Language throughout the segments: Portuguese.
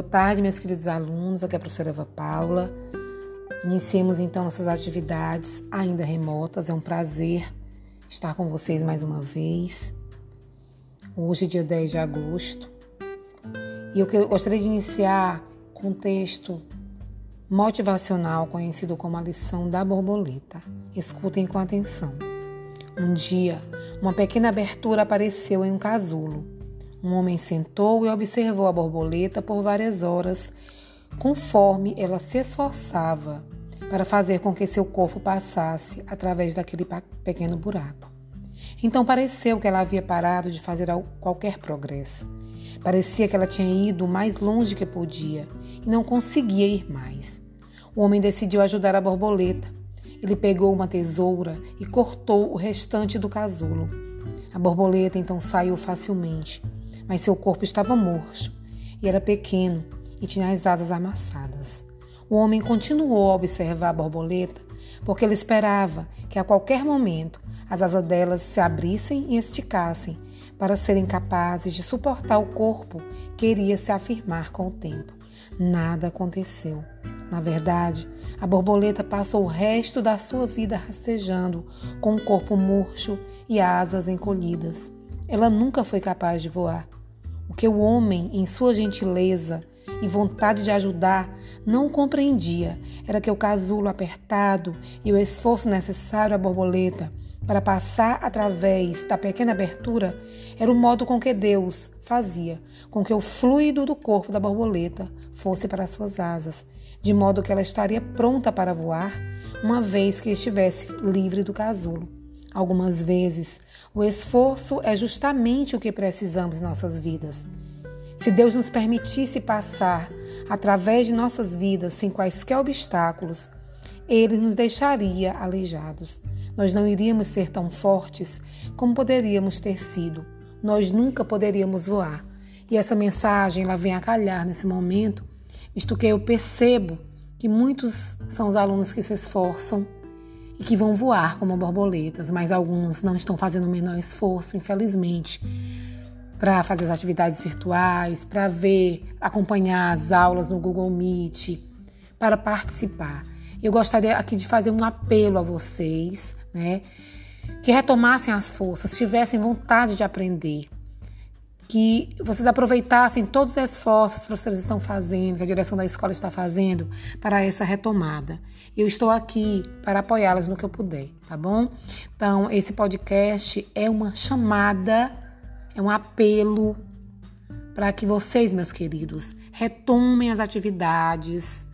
tarde, meus queridos alunos. Aqui é a professora Eva Paula. Iniciemos então nossas atividades ainda remotas. É um prazer estar com vocês mais uma vez. Hoje, dia 10 de agosto. E eu gostaria de iniciar com um texto motivacional conhecido como a lição da borboleta. Escutem com atenção. Um dia, uma pequena abertura apareceu em um casulo. Um homem sentou e observou a borboleta por várias horas, conforme ela se esforçava para fazer com que seu corpo passasse através daquele pequeno buraco. Então pareceu que ela havia parado de fazer qualquer progresso. Parecia que ela tinha ido o mais longe que podia e não conseguia ir mais. O homem decidiu ajudar a borboleta. Ele pegou uma tesoura e cortou o restante do casulo. A borboleta então saiu facilmente mas seu corpo estava murcho e era pequeno e tinha as asas amassadas. O homem continuou a observar a borboleta porque ele esperava que a qualquer momento as asas delas se abrissem e esticassem para serem capazes de suportar o corpo que iria se afirmar com o tempo. Nada aconteceu. Na verdade, a borboleta passou o resto da sua vida rastejando, com o corpo murcho e asas encolhidas. Ela nunca foi capaz de voar. O que o homem, em sua gentileza e vontade de ajudar, não compreendia era que o casulo apertado e o esforço necessário à borboleta para passar através da pequena abertura era o modo com que Deus fazia com que o fluido do corpo da borboleta fosse para suas asas, de modo que ela estaria pronta para voar uma vez que estivesse livre do casulo. Algumas vezes, o esforço é justamente o que precisamos em nossas vidas. Se Deus nos permitisse passar através de nossas vidas sem quaisquer obstáculos, Ele nos deixaria aleijados. Nós não iríamos ser tão fortes como poderíamos ter sido. Nós nunca poderíamos voar. E essa mensagem ela vem a calhar nesse momento, visto que eu percebo que muitos são os alunos que se esforçam e que vão voar como borboletas, mas alguns não estão fazendo o menor esforço, infelizmente, para fazer as atividades virtuais, para ver, acompanhar as aulas no Google Meet, para participar. Eu gostaria aqui de fazer um apelo a vocês, né? Que retomassem as forças, tivessem vontade de aprender, que vocês aproveitassem todos os esforços que vocês estão fazendo, que a direção da escola está fazendo para essa retomada. Eu estou aqui para apoiá-las no que eu puder, tá bom? Então, esse podcast é uma chamada, é um apelo para que vocês, meus queridos, retomem as atividades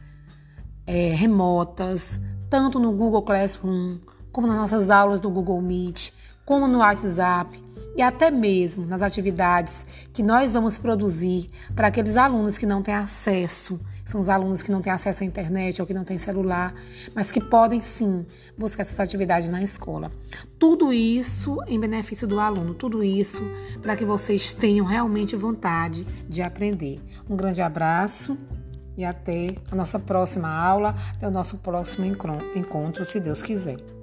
é, remotas, tanto no Google Classroom, como nas nossas aulas do Google Meet, como no WhatsApp e até mesmo nas atividades que nós vamos produzir para aqueles alunos que não têm acesso, são os alunos que não têm acesso à internet ou que não têm celular, mas que podem sim buscar essas atividades na escola. Tudo isso em benefício do aluno, tudo isso para que vocês tenham realmente vontade de aprender. Um grande abraço e até a nossa próxima aula, até o nosso próximo encontro, se Deus quiser.